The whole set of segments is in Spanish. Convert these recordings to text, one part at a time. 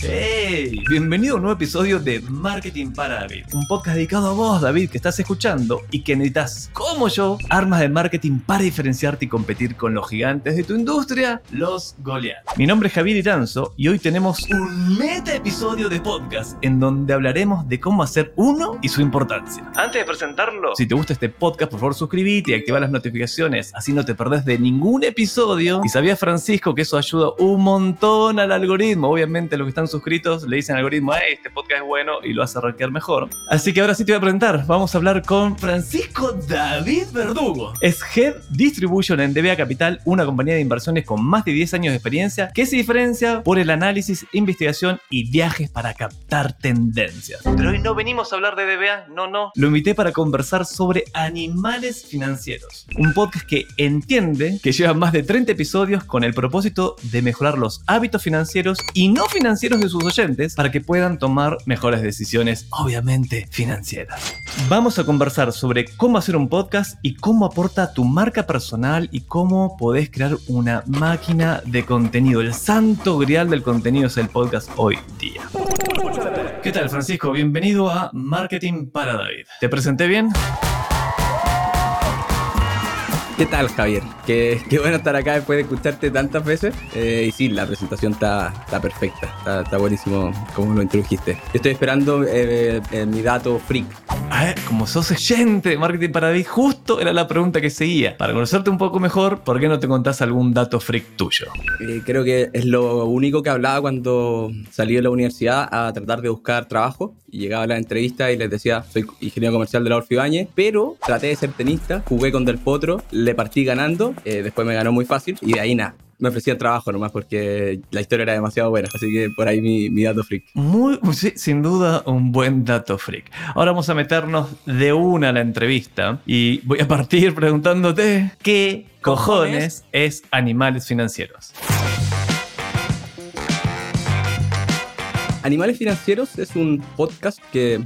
¡Hey! Bienvenido a un nuevo episodio de Marketing para David, un podcast dedicado a vos, David, que estás escuchando y que necesitas, como yo, armas de marketing para diferenciarte y competir con los gigantes de tu industria, los Goliath. Mi nombre es Javier Iranzo y hoy tenemos un meta episodio de podcast en donde hablaremos de cómo hacer uno y su importancia. Antes de presentarlo, si te gusta este podcast, por favor suscríbete y activa las notificaciones, así no te perdés de ningún episodio. Y sabía Francisco que eso ayuda un montón al algoritmo, obviamente los que están suscritos le dicen al algoritmo, "Hey, este podcast es bueno y lo hace rankear mejor. Así que ahora sí te voy a presentar. Vamos a hablar con Francisco David Verdugo. Es Head Distribution en DBA Capital, una compañía de inversiones con más de 10 años de experiencia que se diferencia por el análisis, investigación y viajes para captar tendencias. Pero hoy no venimos a hablar de DBA, no, no. Lo invité para conversar sobre animales financieros. Un podcast que entiende que lleva más de 30 episodios con el propósito de mejorar los hábitos financieros y no financieros de sus oyentes para que puedan tomar mejores decisiones, obviamente financieras. Vamos a conversar sobre cómo hacer un podcast y cómo aporta tu marca personal y cómo podés crear una máquina de contenido. El santo grial del contenido es el podcast hoy día. ¿Qué tal, Francisco? Bienvenido a Marketing para David. ¿Te presenté bien? ¿Qué tal, Javier? Qué, bueno estar acá después de escucharte tantas veces. Eh, y sí, la presentación está, perfecta, está, buenísimo como lo introdujiste. Estoy esperando eh, eh, mi dato freak. A ver, como sos oyente de Marketing para justo era la pregunta que seguía. Para conocerte un poco mejor, ¿por qué no te contás algún dato freak tuyo? Eh, creo que es lo único que hablaba cuando salí de la universidad a tratar de buscar trabajo. Y llegaba a la entrevista y les decía, soy ingeniero comercial de la Orfi Ibañez, pero traté de ser tenista, jugué con Del Potro, le partí ganando, eh, después me ganó muy fácil y de ahí nada. Me ofrecían trabajo nomás porque la historia era demasiado buena, así que por ahí mi, mi dato freak. Muy, sí, sin duda, un buen dato freak. Ahora vamos a meternos de una a la entrevista y voy a partir preguntándote qué cojones es animales financieros. Animales Financieros es un podcast que,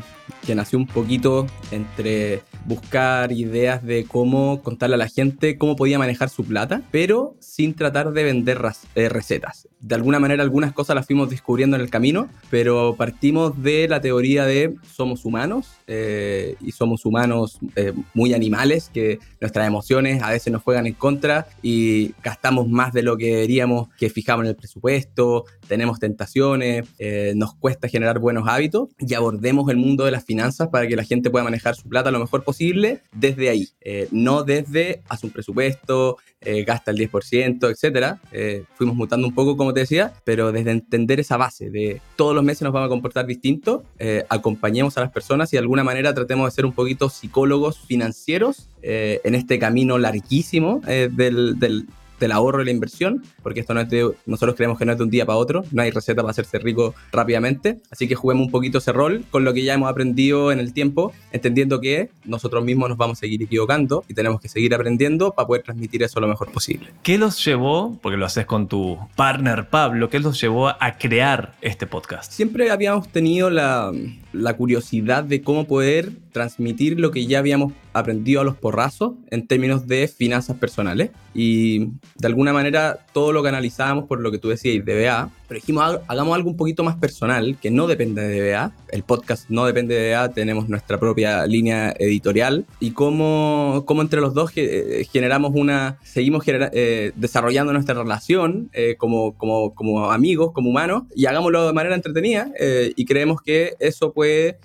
que nació un poquito entre buscar ideas de cómo contarle a la gente cómo podía manejar su plata, pero sin tratar de vender eh, recetas. De alguna manera algunas cosas las fuimos descubriendo en el camino, pero partimos de la teoría de somos humanos eh, y somos humanos eh, muy animales, que nuestras emociones a veces nos juegan en contra y gastamos más de lo que deberíamos, que fijamos en el presupuesto, tenemos tentaciones, eh, nos cuesta generar buenos hábitos y abordemos el mundo de las finanzas para que la gente pueda manejar su plata lo mejor posible desde ahí, eh, no desde haz un presupuesto, eh, gasta el 10%, etcétera. Eh, fuimos mutando un poco, como te decía, pero desde entender esa base de todos los meses nos vamos a comportar distinto, eh, acompañemos a las personas y de alguna manera tratemos de ser un poquito psicólogos financieros en este camino larguísimo del- del ahorro y la inversión, porque esto no es de, nosotros creemos que no es de un día para otro, no hay receta para hacerse rico rápidamente, así que juguemos un poquito ese rol con lo que ya hemos aprendido en el tiempo, entendiendo que nosotros mismos nos vamos a seguir equivocando y tenemos que seguir aprendiendo para poder transmitir eso lo mejor posible. ¿Qué los llevó, porque lo haces con tu partner Pablo, qué los llevó a crear este podcast? Siempre habíamos tenido la, la curiosidad de cómo poder transmitir lo que ya habíamos aprendido a los porrazos en términos de finanzas personales. Y de alguna manera todo lo canalizábamos por lo que tú decías, DBA. Pero dijimos, "Hag- hagamos algo un poquito más personal, que no depende de DBA. El podcast no depende de DBA, tenemos nuestra propia línea editorial. Y cómo, cómo entre los dos eh, generamos una, seguimos eh, desarrollando nuestra relación eh, como, como, como amigos, como humanos, y hagámoslo de manera entretenida. eh, y creemos que eso puede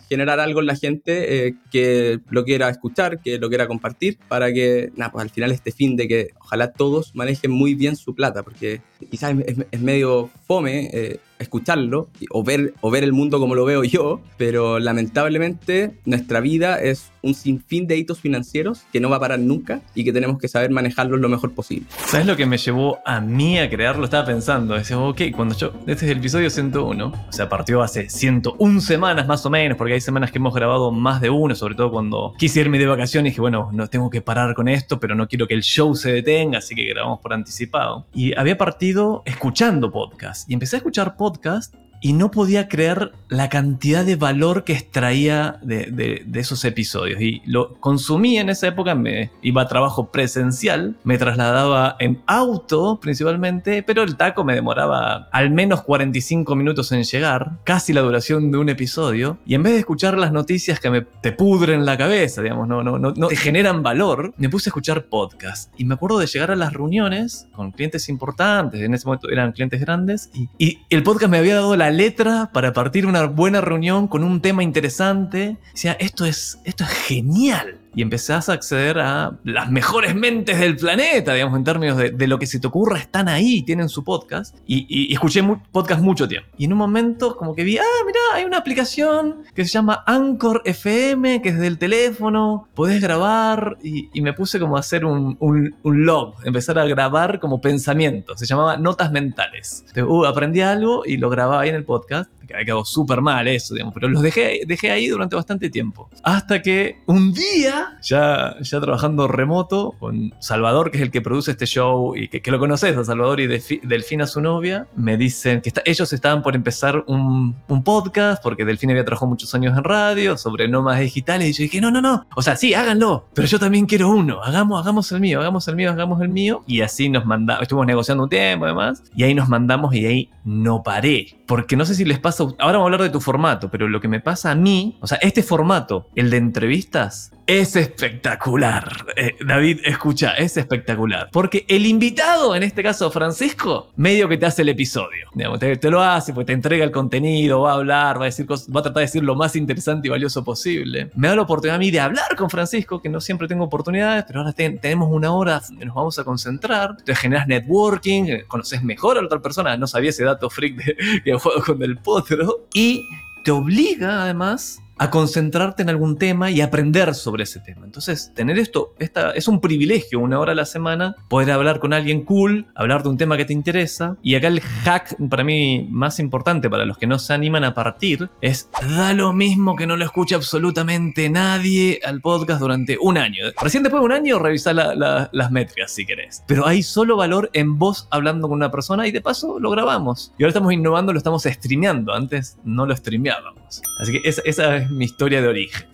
generar algo en la gente eh, que lo quiera escuchar, que lo quiera compartir, para que, pues al final este fin de que ojalá todos manejen muy bien su plata, porque quizás es medio fome eh, escucharlo o ver, o ver el mundo como lo veo yo, pero lamentablemente nuestra vida es un sinfín de hitos financieros que no va a parar nunca y que tenemos que saber manejarlos lo mejor posible. ¿Sabes lo que me llevó a mí a crearlo? Estaba pensando, decía, ok, cuando yo, este es el episodio 101, o sea, partió hace 101 semanas más o menos, porque hay semanas que hemos grabado más de uno, sobre todo cuando quise irme de vacaciones y dije, bueno, no tengo que parar con esto, pero no quiero que el show se detenga, así que grabamos por anticipado. Y había partido escuchando podcast, y empecé a escuchar podcast podcast y no podía creer la cantidad de valor que extraía de, de- de esos episodios. Y lo consumí en esa época, me iba a trabajo presencial, me trasladaba en auto principalmente, pero el taco me demoraba al menos 45 minutos en llegar, casi la duración de un episodio. Y en vez de escuchar las noticias que me te pudren la cabeza, digamos, no, no, no, no te generan valor, me puse a escuchar podcast. Y me acuerdo de llegar a las reuniones con clientes importantes, en ese momento eran clientes grandes, y, y el podcast me había dado la letra para partir una buena reunión con un tema interesante. Decía, esto es, esto es genial. Y empezás a acceder a las mejores mentes del planeta, digamos, en términos de, lo que se te ocurra, están ahí, tienen su podcast. Y, y- escuché mu- podcast mucho tiempo. Y en un momento, como que vi, ah, mira, hay una aplicación que se llama Anchor FM, que es del teléfono, podés grabar. Y, me puse como a hacer un, un, log, empezar a grabar como pensamientos. Se llamaba Notas Mentales. Entonces, uh, aprendí algo y lo grababa ahí en el podcast. Que quedó súper mal eso, digamos, pero los dejé, dejé ahí durante bastante tiempo. Hasta que un día, ya, ya trabajando remoto con Salvador, que es el que produce este show y que, que lo conoces, a Salvador y Delfi- Delfina, su novia, me dicen que está- ellos estaban por empezar un, un podcast, porque Delfina había trabajado muchos años en radio sobre nómadas digitales, y yo dije, no, no, no, o sea, sí, háganlo, pero yo también quiero uno, hagamos, hagamos el mío, hagamos el mío, hagamos el mío, y así nos mandamos, estuvimos negociando un tiempo además, y ahí nos mandamos y ahí no paré, porque no sé si les pasa, ahora vamos a hablar de tu formato, pero lo que me pasa a mí, o sea, este formato, el de entrevistas, es espectacular. Eh, David, escucha, es espectacular. Porque el invitado, en este caso Francisco, medio que te hace el episodio. Te, te lo hace, pues te entrega el contenido, va a hablar, va a, decir va a tratar de decir lo más interesante y valioso posible. Me da la oportunidad a mí de hablar con Francisco, que no siempre tengo oportunidades, pero ahora ten- tenemos una hora nos vamos a concentrar. Entonces generas networking, eh, conoces mejor a la otra persona. No sabía ese dato freak de, que juego con el potro. Y te obliga además a concentrarte en algún tema y aprender sobre ese tema. Entonces, tener esto esta, es un privilegio, una hora a la semana, poder hablar con alguien cool, hablar de un tema que te interesa. Y acá el hack para mí más importante para los que no se animan a partir es da lo mismo que no lo escuche absolutamente nadie al podcast durante un año. Recién después de un año revisa la- la- las métricas si querés. Pero hay solo valor en vos hablando con una persona y de paso lo grabamos. Y ahora estamos innovando, lo estamos streameando. Antes no lo streameábamos. Así que esa, esa es mi historia de origen.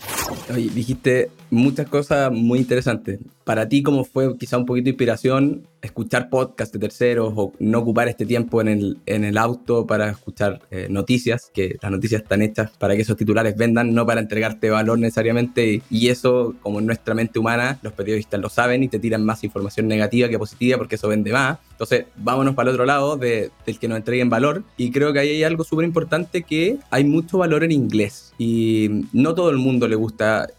Oye, dijiste muchas cosas muy interesantes. Para ti, ¿cómo fue quizá un poquito de inspiración escuchar podcasts de terceros o no ocupar este tiempo en el, en el auto para escuchar eh, noticias? Que las noticias están hechas para que esos titulares vendan, no para entregarte valor necesariamente. Y, eso, como en nuestra mente humana, los periodistas lo saben y te tiran más información negativa que positiva porque eso vende más. Entonces, vámonos para el otro lado de- del que nos entreguen valor. Y creo que ahí hay algo súper importante que hay mucho valor en inglés. Y no todo el mundo le gusta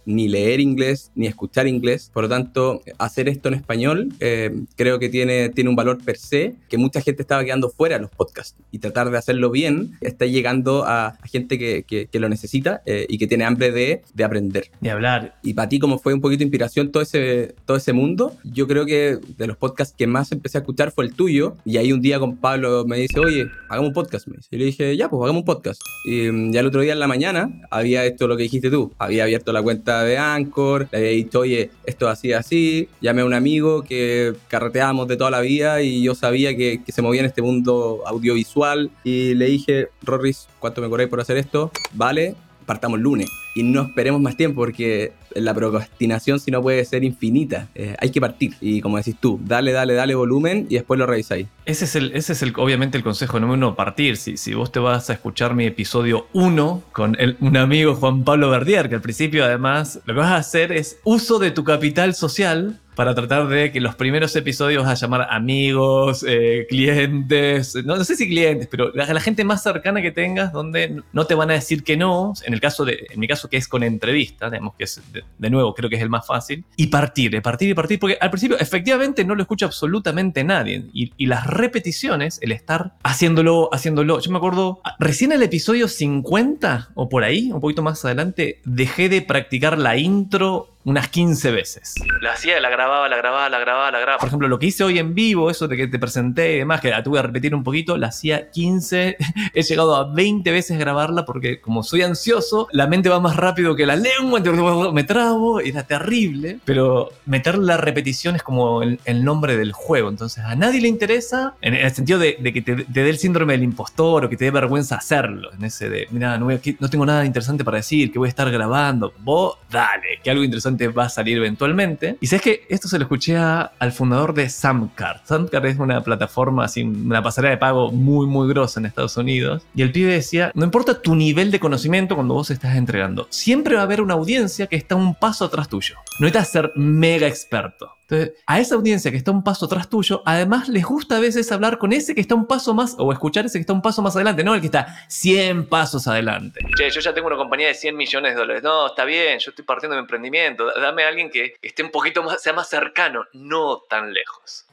ni leer inglés ni escuchar inglés. Por lo tanto, hacer esto en español eh, creo que tiene, tiene un valor per se que mucha gente estaba quedando fuera de los podcasts. Y tratar de hacerlo bien está llegando a, a gente que, que- que lo necesita eh, y que tiene hambre de, de aprender. De hablar. Y para ti, como fue un poquito de inspiración todo ese, todo ese mundo, yo creo que de los podcasts que más empecé a escuchar fue el tuyo. Y ahí un día con Pablo me dice, oye, hagamos un podcast. Me dice. Y le dije, ya, pues hagamos un podcast. Y mm, ya el otro día en la mañana había esto lo que dijiste tú. Había abierto la cuenta de Anchor, le había dicho, oye, esto así, así. Llamé a un amigo que carreteábamos de toda la vida y yo sabía que, que se movía en este mundo audiovisual. Y le dije, Rorris, ¿cuánto me cobráis por hacer esto? Vale, partamos lunes y no esperemos más tiempo porque la procrastinación si no puede ser infinita. Eh, hay que partir y como decís tú, dale, dale, dale volumen y después lo revisáis. Ese es, el, ese es el, obviamente el consejo número uno, partir. Si, si vos te vas a escuchar mi episodio 1 con un amigo Juan Pablo Verdier, que al principio además lo que vas a hacer es uso de tu capital social para tratar de que los primeros episodios a llamar amigos, eh, clientes, no, sé si clientes, pero la, la gente más cercana que tengas donde no te van a decir que no, en el caso de, en mi caso que es con entrevista, digamos que es, de, nuevo, creo que es el más fácil, y partir, partir y partir, porque al principio efectivamente no lo escucha absolutamente nadie, y, y las repeticiones, el estar haciéndolo, haciéndolo, yo me acuerdo, recién el episodio 50 o por ahí, un poquito más adelante, dejé de practicar la intro unas 15 veces. La hacía, la grababa, la grababa, la grababa, la grababa. Por ejemplo, lo que hice hoy en vivo, eso de que te presenté y demás, que la tuve que repetir un poquito, la hacía 15. He llegado a 20 veces grabarla porque como soy ansioso, la mente va más rápido que la lengua, me trabo, era terrible. Pero meter la repetición es como el, nombre del juego. Entonces a nadie le interesa en el sentido de, que te, dé el síndrome del impostor o que te dé vergüenza hacerlo. En ese de, mira, no, no tengo nada interesante para decir, que voy a estar grabando. Vos, dale, que algo interesante va a salir eventualmente. Y sabes que esto se lo escuché al fundador de Samcard. Samcard es una plataforma, así, una pasarela de pago muy, muy grosa en Estados Unidos. Y el pibe decía, no importa tu nivel de conocimiento cuando vos estás entregando, siempre va a haber una audiencia que está un paso atrás tuyo. No necesitas ser mega experto. Entonces, a esa audiencia que está un paso atrás tuyo, además les gusta a veces hablar con ese que está un paso más, o escuchar ese que está un paso más adelante, no el que está 100 pasos adelante. Che, yo ya tengo una compañía de 100 millones de dólares. No, está bien, yo estoy partiendo de mi emprendimiento. Dame a alguien que esté un poquito más, sea más cercano, no tan lejos.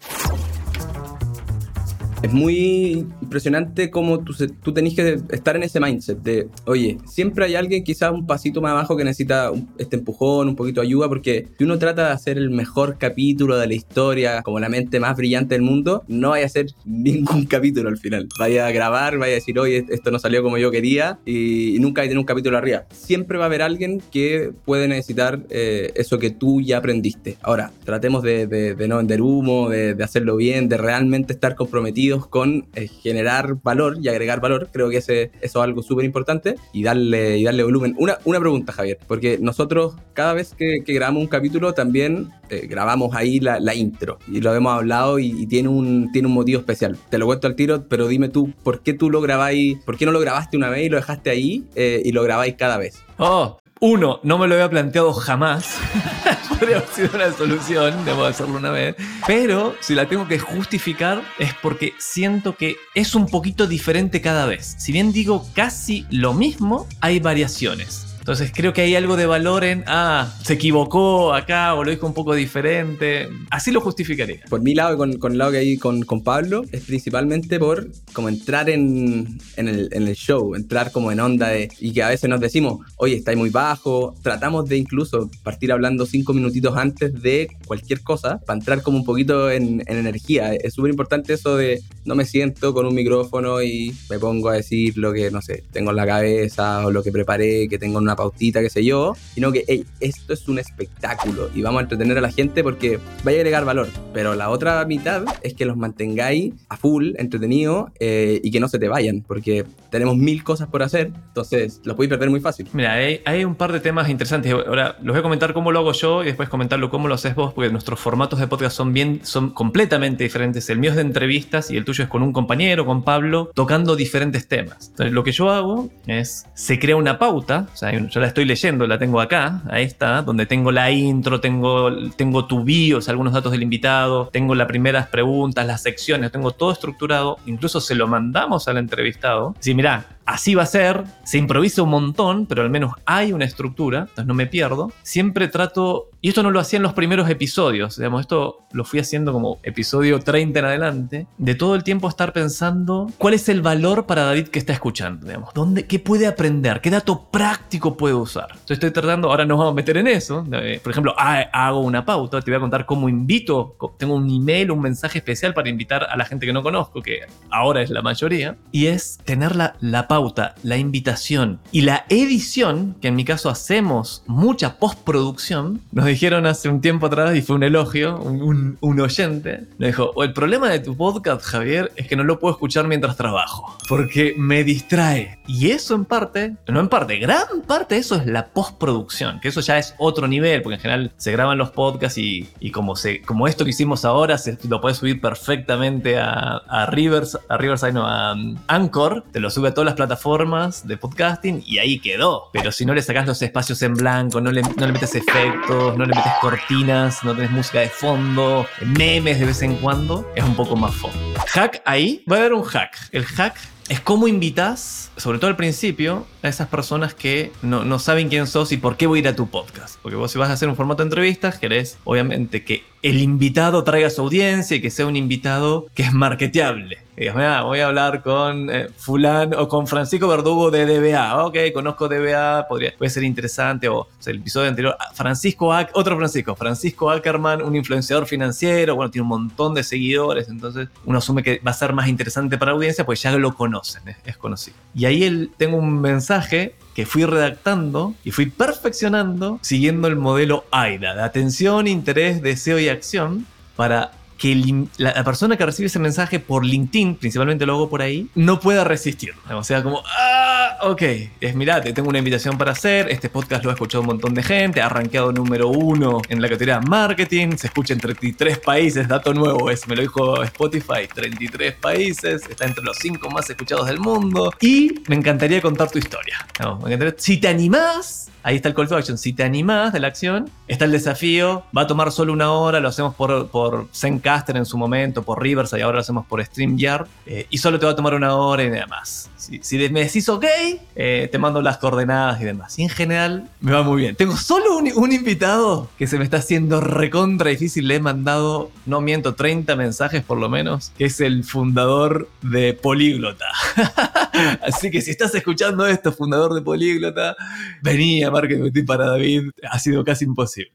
Es muy impresionante cómo tú, tú tenés que estar en ese mindset de, oye, siempre hay alguien quizás un pasito más abajo que necesita este empujón, un poquito de ayuda, porque si uno trata de hacer el mejor capítulo de la historia, como la mente más brillante del mundo, no vaya a hacer ningún capítulo al final. Vaya a grabar, vaya a decir, oye, esto no salió como yo quería y, nunca hay tener un capítulo arriba. Siempre va a haber alguien que puede necesitar eh, eso que tú ya aprendiste. Ahora, tratemos de, no vender humo, de, de hacerlo bien, de realmente estar comprometido con eh, generar valor y agregar valor. Creo que ese, eso es algo súper importante y darle, y darle volumen. Una, una pregunta, Javier, porque nosotros cada vez que, grabamos un capítulo también eh, grabamos ahí la, la, intro y lo hemos hablado y, tiene, un, tiene un motivo especial. Te lo cuento al tiro, pero dime tú, ¿por qué tú lo grabáis? ¿Por qué no lo grabaste una vez y lo dejaste ahí eh, y lo grabáis cada vez? Oh, uno, no me lo había planteado jamás. Podría haber sido una solución, debo hacerlo una vez. Pero si la tengo que justificar es porque siento que es un poquito diferente cada vez. Si bien digo casi lo mismo, hay variaciones. Entonces creo que hay algo de valor en, ah, se equivocó acá o lo dijo un poco diferente. Así lo justificaría. Por mi lado, con, con el lado que hay con, con Pablo, es principalmente por como entrar en, en, el, en, el, show, entrar como en onda de, y que a veces nos decimos, oye, estáis muy bajo. Tratamos de incluso partir hablando cinco minutitos antes de cualquier cosa para entrar como un poquito en, en energía. Es súper importante eso de no me siento con un micrófono y me pongo a decir lo que, no sé, tengo en la cabeza o lo que preparé, que tengo una pautita, qué sé yo, sino que hey, esto es un espectáculo y vamos a entretener a la gente porque vaya a agregar valor. Pero la otra mitad es que los mantengáis a full, entretenidos eh, y que no se te vayan, porque tenemos mil cosas por hacer, entonces los podéis perder muy fácil. Mira, hay, un par de temas interesantes. Ahora, los voy a comentar cómo lo hago yo y después comentarlo cómo lo haces vos, porque nuestros formatos de podcast son bien, son completamente diferentes. El mío es de entrevistas y el tuyo es con un compañero, con Pablo, tocando diferentes temas. Entonces, lo que yo hago es, se crea una pauta, o sea, hay yo la estoy leyendo, la tengo acá, ahí está, donde tengo la intro, tengo, tengo tu bios, algunos datos del invitado, tengo las primeras preguntas, las secciones, tengo todo estructurado, incluso se lo mandamos al entrevistado. Si mira, así va a ser, se improvisa un montón, pero al menos hay una estructura, entonces no me pierdo. Siempre trato, y esto no lo hacía en los primeros episodios, digamos, esto lo fui haciendo como episodio 30 en adelante, de todo el tiempo estar pensando cuál es el valor para David que está escuchando, digamos, ¿dónde, qué puede aprender, qué dato práctico puede usar. Entonces estoy tratando, ahora nos vamos a meter en eso, por ejemplo, hago una pauta, te voy a contar cómo invito, tengo un email, un mensaje especial para invitar a la gente que no conozco, que ahora es la mayoría, y es tener la, la pauta, la invitación y la edición, que en mi caso hacemos mucha postproducción, nos dijeron hace un tiempo atrás, y fue un elogio, un, oyente, nos dijo, el problema de tu podcast, Javier, es que no lo puedo escuchar mientras trabajo, porque me distrae. Y eso en parte, no en parte, gran parte de eso es la postproducción, que eso ya es otro nivel, porque en general se graban los podcasts y, como, se, como esto que hicimos ahora, se, lo puedes subir perfectamente a, a Rivers, a Riverside, no, a um, Anchor, te lo sube a todas las plataformas de podcasting y ahí quedó. Pero si no le sacas los espacios en blanco, no le, no le metes efectos, no le metes cortinas, no tenés música de fondo, memes de vez en cuando, es un poco más fome. Hack ahí, va a haber un hack. El hack es cómo invitas, sobre todo al principio, a esas personas que no, saben quién sos y por qué voy a ir a tu podcast. Porque vos si vas a hacer un formato de entrevistas, querés obviamente que el invitado traiga su audiencia y que sea un invitado que es marketeable. Que digas, "Mirá, voy a hablar con eh, Fulán o con Francisco Verdugo de DBA. Ok, conozco DBA, podría, puede ser interesante. O, o sea, el episodio anterior, ah, Francisco, Ac- otro Francisco, Francisco Ackerman, un influenciador financiero. Bueno, tiene un montón de seguidores. Entonces, uno asume que va a ser más interesante para la audiencia, pues ya lo conocen, es, es conocido. Y ahí el- tengo un mensaje que fui redactando y fui perfeccionando siguiendo el modelo AIDA, de atención, interés, deseo y acción, para que el la, la persona que recibe ese mensaje por LinkedIn, principalmente lo hago por ahí, no pueda resistir. O sea, como, ah, ok, es mirá, te tengo una invitación para hacer, este podcast lo ha escuchado un montón de gente, ha rankeado número uno en la categoría marketing, se escucha en 33 países, dato nuevo es, me lo dijo Spotify, 33 países, está entre los 5 más escuchados del mundo, y me encantaría contar tu historia. Si te animás, Ahí está el call to action. Si te animás de la acción, está el desafío. Va a tomar solo una hora. Lo hacemos por, por Zencaster en su momento, por Rivers, y ahora lo hacemos por StreamYard. eh, y solo te va a tomar una hora y nada más. Si, si me decís ok, eh, te mando las coordenadas y demás. Y en general, me va muy bien. Tengo solo un, invitado que se me está haciendo recontra difícil. Le he mandado, no miento, 30 mensajes por lo menos, que es el fundador de Políglota. Así que si estás escuchando esto, fundador de Políglota, vení a Marketing para David. Ha sido casi imposible.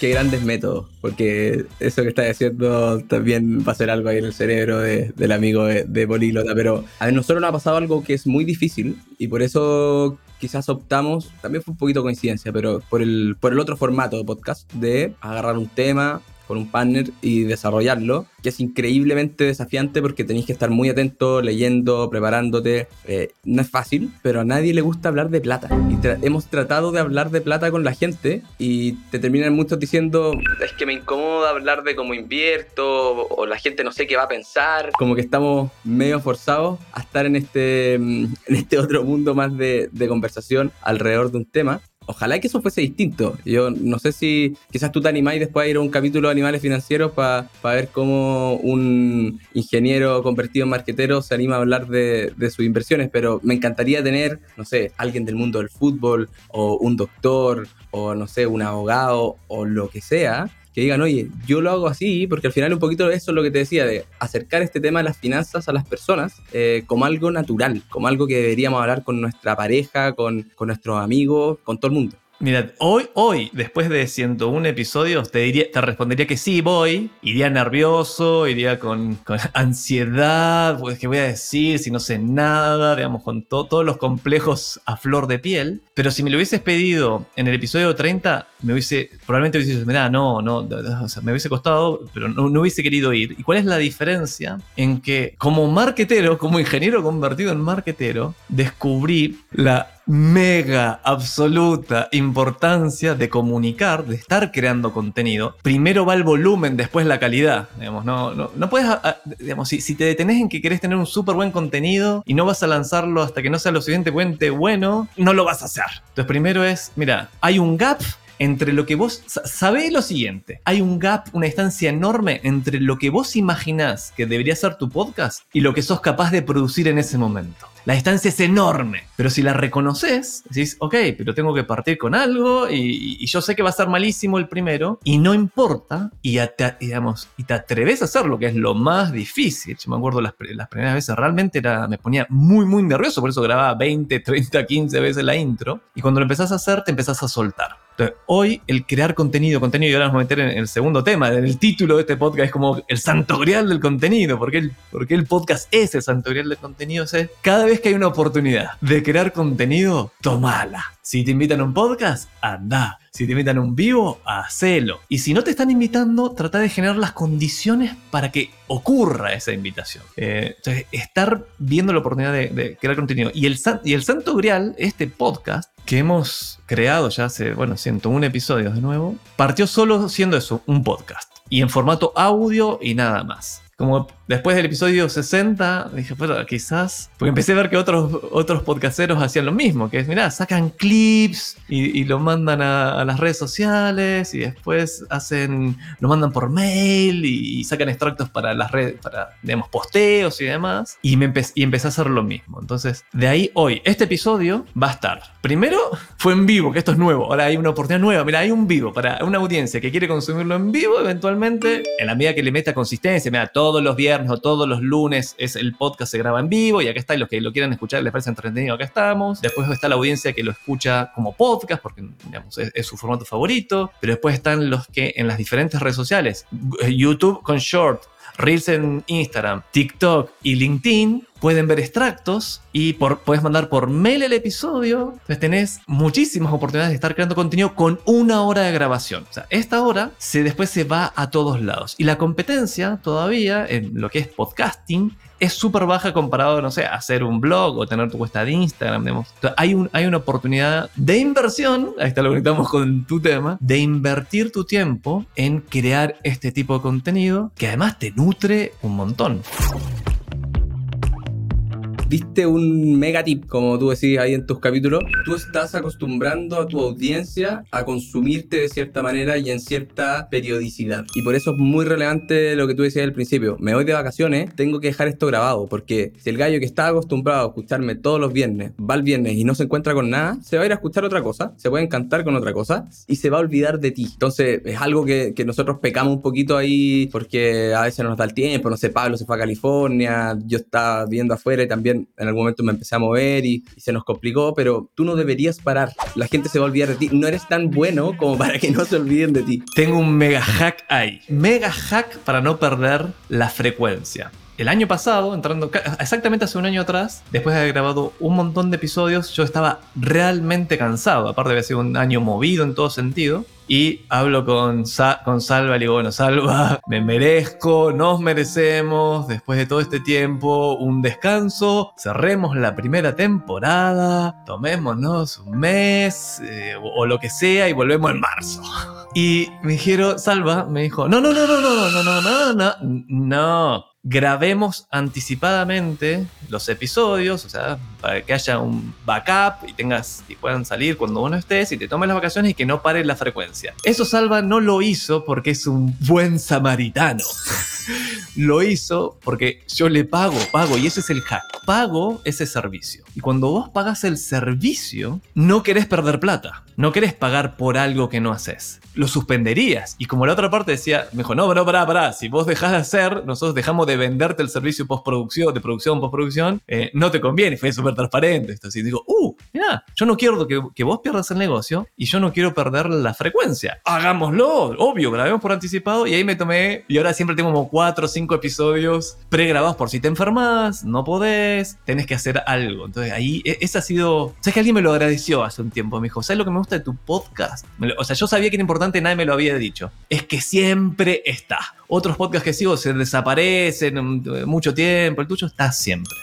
Qué grandes métodos, porque eso que estás diciendo también va a ser algo ahí en el cerebro de- del amigo de, de pero a nosotros nos ha pasado algo que es muy difícil y por eso quizás optamos, también fue un poquito coincidencia, pero por el, por el otro formato de podcast, de agarrar un tema con un partner y desarrollarlo, que es increíblemente desafiante porque tenéis que estar muy atento, leyendo, preparándote. Eh, no es fácil, pero a nadie le gusta hablar de plata. Y hemos tratado de hablar de plata con la gente y te terminan muchos diciendo, es que me incomoda hablar de cómo invierto o la gente no sé qué va a pensar. Como que estamos medio forzados a estar en este, mm, en este otro mundo más de conversación alrededor de un tema. Ojalá que eso fuese distinto. Yo no sé si quizás tú te animáis después a ir a un capítulo de animales financieros para ver cómo un ingeniero convertido en marquetero se anima a hablar de, de sus inversiones, pero me encantaría tener, no sé, alguien del mundo del fútbol o un doctor o no sé, un abogado o lo que sea que digan, oye, yo lo hago así, porque al final un poquito eso es lo que te decía, de acercar este tema de las finanzas a las personas eh, como algo natural, como algo que deberíamos hablar con nuestra pareja, con, con nuestros amigos, con todo el mundo. Mira, hoy, hoy, después de 101 episodios, te, diría, te respondería que sí, voy. Iría nervioso, iría con, ansiedad, pues, ¿qué voy a decir? Si no sé nada, digamos, con to- todos los complejos a flor de piel. Pero si me lo hubieses pedido en el episodio 30, me hubiese, probablemente hubiese dicho, mira, no, no, o sea, me hubiese costado, pero no, no hubiese querido ir. ¿Y cuál es la diferencia? En que como marquetero, como ingeniero convertido en marquetero, descubrí la mega absoluta importancia de comunicar, de estar creando contenido. Primero va el volumen, después la calidad. Digamos, no, no, puedes, a- a- digamos, si, te detenés en que querés tener un súper buen contenido y no vas a lanzarlo hasta que no sea lo suficientemente bueno, no lo vas a hacer. Entonces primero es, mira, hay un gap entre lo que vos sa- sabés lo siguiente, hay un gap, una distancia enorme entre lo que vos imaginás que debería ser tu podcast y lo que sos capaz de producir en ese momento. La distancia es enorme, pero si la reconoces, decís, ok, pero tengo que partir con algo y, y yo sé que va a ser malísimo el primero y no importa y, te, digamos, y te atreves a hacerlo, que es lo más difícil. Yo me acuerdo las, las primeras veces realmente era, me ponía muy, muy nervioso, por eso grababa 20, 30, 15 veces la intro y cuando lo empezás a hacer te empezás a soltar. Entonces, hoy el crear contenido, contenido, y ahora nos vamos a meter en el segundo tema, en el título de este podcast es como el santo grial del contenido, porque el, porque el podcast es el santo grial del contenido, es cada vez que hay una oportunidad de crear contenido, tomala. Si te invitan a un podcast, anda. Si te invitan a un vivo, hacelo. Y si no te están invitando, trata de generar las condiciones para que ocurra esa invitación. Eh, entonces, estar viendo la oportunidad de, de crear contenido. Y el, y el santo grial, este podcast, que hemos creado ya hace, bueno, 101 episodios de nuevo, partió solo siendo eso, un podcast. Y en formato audio y nada más. Como Después del episodio 60, dije, pero quizás. Porque empecé a ver que otros, otros podcasteros hacían lo mismo, que es, mirá, sacan clips y, lo mandan a, las redes sociales y después hacen. lo mandan por mail y, sacan extractos para las redes, para, digamos, posteos y demás. Y, me y empecé a hacer lo mismo. Entonces, de ahí hoy, este episodio va a estar. Primero, fue en vivo, que esto es nuevo. Ahora hay una oportunidad nueva. Mira, hay un vivo para una audiencia que quiere consumirlo en vivo, eventualmente, en la medida que le meta consistencia. Mira, todos los viernes o todos los lunes es el podcast se graba en vivo y acá está. Y los que lo quieran escuchar les parece entretenido, acá estamos. Después está la audiencia que lo escucha como podcast, porque digamos, es, su formato favorito. Pero después están los que en las diferentes redes sociales, YouTube con Short, Reels en Instagram, TikTok y LinkedIn pueden ver extractos y por, puedes mandar por mail el episodio. Entonces tenés muchísimas oportunidades de estar creando contenido con una hora de grabación. O sea, esta hora se, después se va a todos lados. Y la competencia todavía en lo que es podcasting es súper baja comparado, no sé, a hacer un blog o tener tu cuesta de Instagram. Hay, un, hay una oportunidad de inversión, ahí está lo conectamos con tu tema, de invertir tu tiempo en crear este tipo de contenido que además te nutre un montón diste un mega tip, como tú decís ahí en tus capítulos. Tú estás acostumbrando a tu audiencia a consumirte de cierta manera y en cierta periodicidad. Y por eso es muy relevante lo que tú decías al principio. Me voy de vacaciones, tengo que dejar esto grabado, porque si el gallo que está acostumbrado a escucharme todos los viernes va el viernes y no se encuentra con nada, se va a ir a escuchar otra cosa, se puede encantar con otra cosa y se va a olvidar de ti. Entonces es algo que, que nosotros pecamos un poquito ahí porque a veces no nos da el tiempo, no sé, Pablo se fue a California, yo estaba viendo afuera y también en algún momento me empecé a mover y, se nos complicó, pero tú no deberías parar. La gente se va a olvidar de ti. No eres tan bueno como para que no se olviden de ti. Tengo un mega hack ahí. Mega hack para no perder la frecuencia. El año pasado, entrando exactamente hace un año atrás, después de haber grabado un montón de episodios, yo estaba realmente cansado. Aparte haber sido un año movido en todo sentido. Y hablo con, con Salva y digo, bueno, Salva, me merezco, nos merecemos, después de todo este tiempo, un descanso, cerremos la primera temporada, tomémonos un mes eh, o, lo que sea y volvemos en marzo. Y me dijeron, Salva, me dijo, no, no, no, no, no, no, no, no, no, no, no grabemos anticipadamente los episodios, o sea, para que haya un backup y tengas y puedan salir cuando uno estés y te tomes las vacaciones y que no pare la frecuencia. Eso Salva no lo hizo porque es un buen samaritano. lo hizo porque yo le pago, pago y ese es el hack. Pago ese servicio. Y cuando vos pagas el servicio, no querés perder plata. No querés pagar por algo que no haces. Lo suspenderías. Y como la otra parte decía, me dijo, no, no, pará, pará. Si vos dejás de hacer, nosotros dejamos de venderte el servicio postproducción, de producción, postproducción, eh, no te conviene. Fue súper transparente. Así digo, uh, mira, yo no quiero que, que, vos pierdas el negocio y yo no quiero perder la frecuencia. Hagámoslo, obvio, grabemos por anticipado y ahí me tomé. Y ahora siempre tengo como cuatro o cinco episodios pregrabados por si te enfermas, no podés, tenés que hacer algo. Entonces ahí, e, ese ha sido. ¿Sabes que alguien me lo agradeció hace un tiempo? Me dijo, ¿sabes lo que me gusta de tu podcast? O sea, yo sabía que era importante, nadie me lo había dicho. Es que siempre está. Otros podcasts que sigo se desaparecen en mucho tiempo, el tuyo está siempre.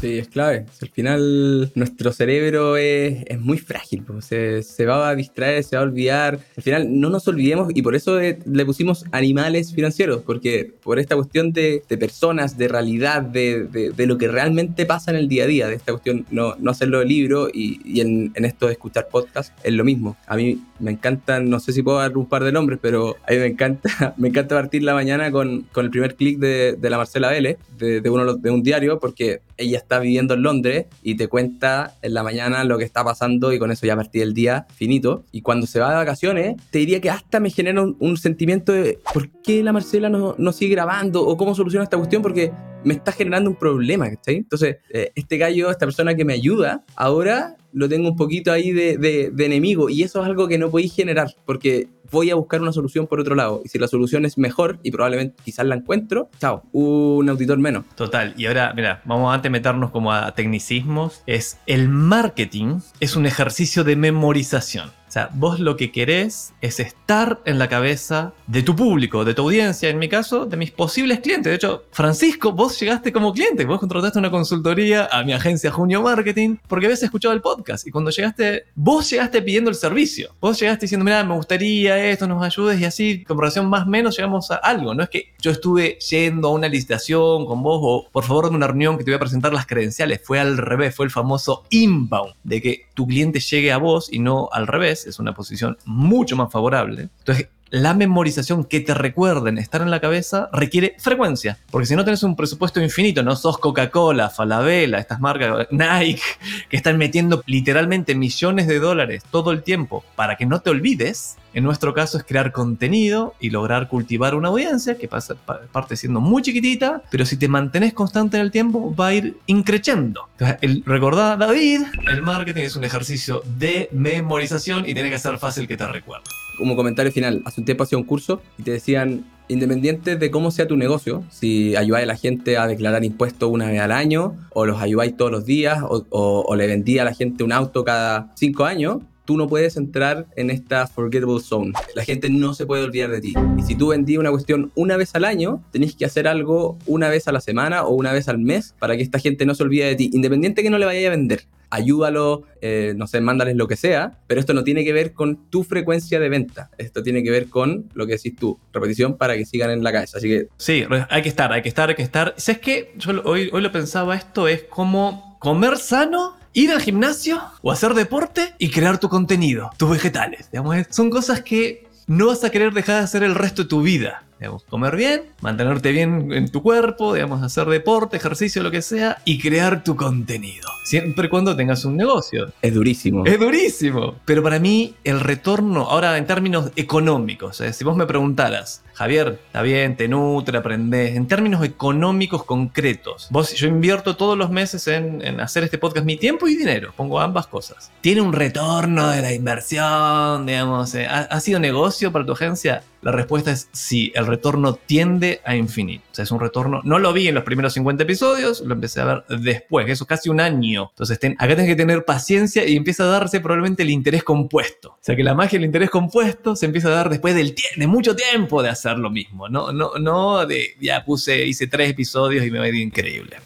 Sí, es clave. Al final nuestro cerebro es, muy frágil, pues, se, va a distraer, se va a olvidar. Al final no nos olvidemos y por eso le pusimos animales financieros, porque por esta cuestión de, personas, de realidad, de, lo que realmente pasa en el día a día, de esta cuestión no, no hacerlo de libro y, en, esto de escuchar podcast es lo mismo. A mí me encantan, no sé si puedo dar un par de nombres, pero a mí me encanta, me encanta partir la mañana con, el primer clic de, la Marcela Vélez, de, uno, de un diario, porque ella está viviendo en Londres y te cuenta en la mañana lo que está pasando y con eso ya partí el día finito. Y cuando se va de vacaciones, te diría que hasta me genera un, sentimiento de ¿por qué la Marcela no, no sigue grabando? ¿O cómo soluciona esta cuestión? Porque me está generando un problema, ¿cachai? Entonces, eh, este gallo, esta persona que me ayuda, ahora lo tengo un poquito ahí de, de, enemigo y eso es algo que no podéis generar porque voy a buscar una solución por otro lado y si la solución es mejor y probablemente quizás la encuentro, chao, un auditor menos. Total, y ahora, mira, vamos antes de meternos como a tecnicismos, es el marketing es un ejercicio de memorización. O sea, vos lo que querés es estar en la cabeza de tu público, de tu audiencia, en mi caso, de mis posibles clientes. De hecho, Francisco, vos llegaste como cliente, vos contrataste una consultoría a mi agencia Junio Marketing porque habías escuchado el podcast y cuando llegaste, vos llegaste pidiendo el servicio. Vos llegaste diciendo, mira, me gustaría esto, nos ayudes y así, conversación más o menos llegamos a algo. No es que yo estuve yendo a una licitación con vos o por favor de una reunión que te voy a presentar las credenciales. Fue al revés, fue el famoso inbound, de que tu cliente llegue a vos y no al revés es una posición mucho más favorable. Entonces, la memorización que te recuerden estar en la cabeza requiere frecuencia. Porque si no tenés un presupuesto infinito, no sos Coca-Cola, Falabella, estas marcas, Nike, que están metiendo literalmente millones de dólares todo el tiempo para que no te olvides. En nuestro caso es crear contenido y lograr cultivar una audiencia que pasa, parte siendo muy chiquitita, pero si te mantenés constante en el tiempo va a ir increciendo. El, recordá, David, el marketing es un ejercicio de memorización y tiene que ser fácil que te recuerde como comentario final, hace un tiempo hacía un curso y te decían, independiente de cómo sea tu negocio, si ayudáis a la gente a declarar impuestos una vez al año, o los ayudáis todos los días, o, le vendí a la gente un auto cada cinco años, tú no puedes entrar en esta forgettable zone. La gente no se puede olvidar de ti. Y si tú vendías una cuestión una vez al año, tenés que hacer algo una vez a la semana o una vez al mes para que esta gente no se olvide de ti, independiente que no le vaya a vender ayúdalo, eh, no sé, mándales lo que sea, pero esto no tiene que ver con tu frecuencia de venta, esto tiene que ver con lo que decís tú, repetición para que sigan en la cabeza, así que... Sí, hay que estar, hay que estar, hay que estar. ¿Sabes qué? Yo hoy, hoy lo pensaba, esto es como comer sano ir al gimnasio o hacer deporte y crear tu contenido, tus vegetales. Digamos, son cosas que no vas a querer dejar de hacer el resto de tu vida comer bien, mantenerte bien en tu cuerpo, digamos, hacer deporte, ejercicio, lo que sea, y crear tu contenido. Siempre y cuando tengas un negocio. Es durísimo. Es durísimo. Pero para mí, el retorno, ahora en términos económicos, ¿eh? si vos me preguntaras, Javier, está bien, te nutre, aprendes, en términos económicos concretos, vos, yo invierto todos los meses en, hacer este podcast mi tiempo y dinero, pongo ambas cosas. ¿Tiene un retorno de la inversión, digamos? Eh? ¿Ha, ¿Ha sido negocio para tu agencia? La respuesta es sí, el retorno tiende a infinito. O sea, es un retorno. No lo vi en los primeros 50 episodios, lo empecé a ver después, eso es casi un año. Entonces, acá tienes que tener paciencia y empieza a darse probablemente el interés compuesto. O sea, que la magia del interés compuesto se empieza a dar después del de mucho tiempo de hacer lo mismo. No, no, no de ya puse, hice tres episodios y me va a ir increíble.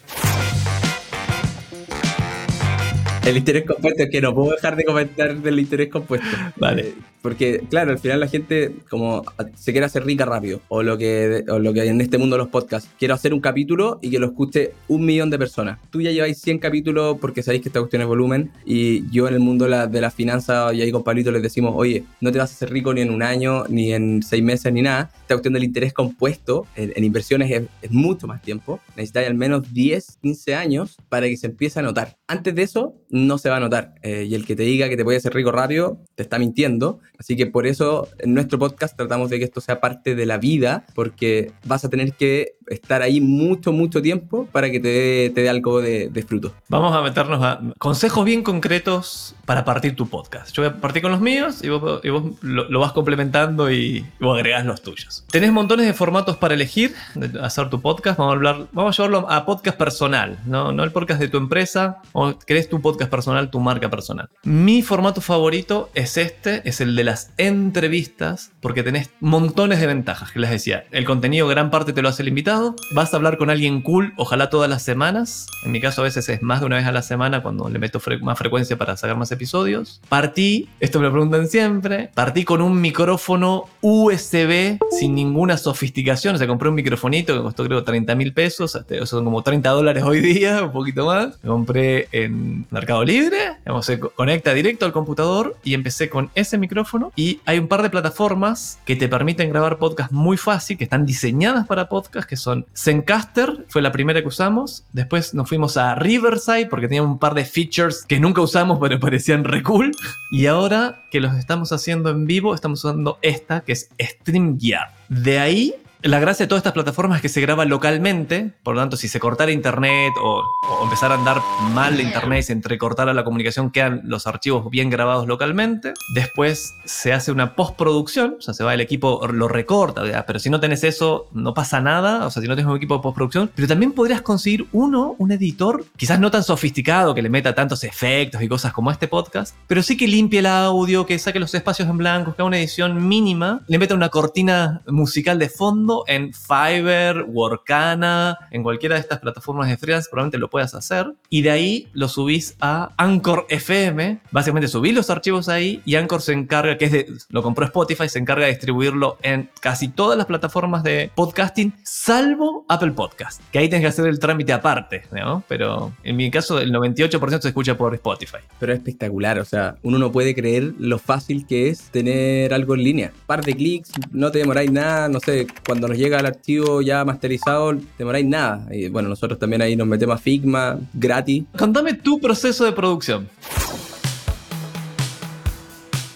El interés compuesto, es que no puedo dejar de comentar del interés compuesto. Vale. Porque, claro, al final la gente como se quiere hacer rica rápido. O lo que, o lo que en este mundo de los podcasts. Quiero hacer un capítulo y que lo escuche un millón de personas. Tú ya lleváis 100 capítulos porque sabéis que esta cuestión es volumen. Y yo en el mundo de la, de la finanza y ahí con Pablito les decimos, oye, no te vas a hacer rico ni en un año, ni en seis meses, ni nada. Esta cuestión del interés compuesto en, inversiones es, mucho más tiempo. Necesitáis al menos 10, 15 años para que se empiece a notar. Antes de eso, no se va a notar. Eh, y el que te diga que te puede hacer rico rápido, te está mintiendo. Así que por eso en nuestro podcast tratamos de que esto sea parte de la vida, porque vas a tener que estar ahí mucho, mucho tiempo para que te dé, te dé algo de, fruto. Vamos a meternos a consejos bien concretos para partir tu podcast. Yo voy a partir con los míos y vos, lo, vas complementando y vos agregás los tuyos. Tenés montones de formatos para elegir, de hacer tu podcast. Vamos a, hablar, vamos a llevarlo a podcast personal, no, no el podcast de tu empresa. O querés tu podcast personal, tu marca personal. Mi formato favorito es este, es el de las entrevistas, porque tenés montones de ventajas, que les decía. El contenido gran parte te lo hace el invitado vas a hablar con alguien cool, ojalá todas las semanas. En mi caso a veces es más de una vez a la semana cuando le meto más frecuencia para sacar más episodios. Partí, esto me lo preguntan siempre, partí con un micrófono USB sin ninguna sofisticación. O sea, compré un microfonito que costó creo 30 mil pesos, este, son como 30 dólares hoy día, un poquito más. Me compré en Mercado Libre, se conecta directo al computador y empecé con ese micrófono. Y hay un par de plataformas que te permiten grabar podcast muy fácil, que están diseñadas para podcast, que son Zencaster, fue la primera que usamos. Después nos fuimos a Riverside porque tenía un par de features que nunca usamos pero parecían re cool. Y ahora que los estamos haciendo en vivo, estamos usando esta que es StreamYard. De ahí La gracia de todas estas plataformas es que se graba localmente, por lo tanto, si se cortara internet o, o empezara a andar mal internet y se entrecortara la comunicación, quedan los archivos bien grabados localmente. Después se hace una postproducción, o sea, se va el equipo, lo recorta, pero si no tenés eso, no pasa nada, o sea, si no tienes un equipo de postproducción, pero también podrías conseguir uno, un editor, quizás no tan sofisticado, que le meta tantos efectos y cosas como este podcast, pero sí que limpie el audio, que saque los espacios en blanco, que haga una edición mínima, le meta una cortina musical de fondo en Fiverr, Workana, en cualquiera de estas plataformas de freelance, probablemente lo puedas hacer, y de ahí lo subís a Anchor FM, básicamente subís los archivos ahí y Anchor se encarga, que es de, lo compró Spotify, se encarga de distribuirlo en casi todas las plataformas de podcasting, salvo Apple Podcast, que ahí tenés que hacer el trámite aparte, ¿no? Pero en mi caso el 98% se escucha por Spotify. Pero es espectacular, o sea, uno no puede creer lo fácil que es tener algo en línea. Par de clics, no te demoráis nada, no sé, cuando nos llega el archivo ya masterizado, demoráis nada. Y bueno, nosotros también ahí nos metemos a Figma gratis. Contame tu proceso de producción.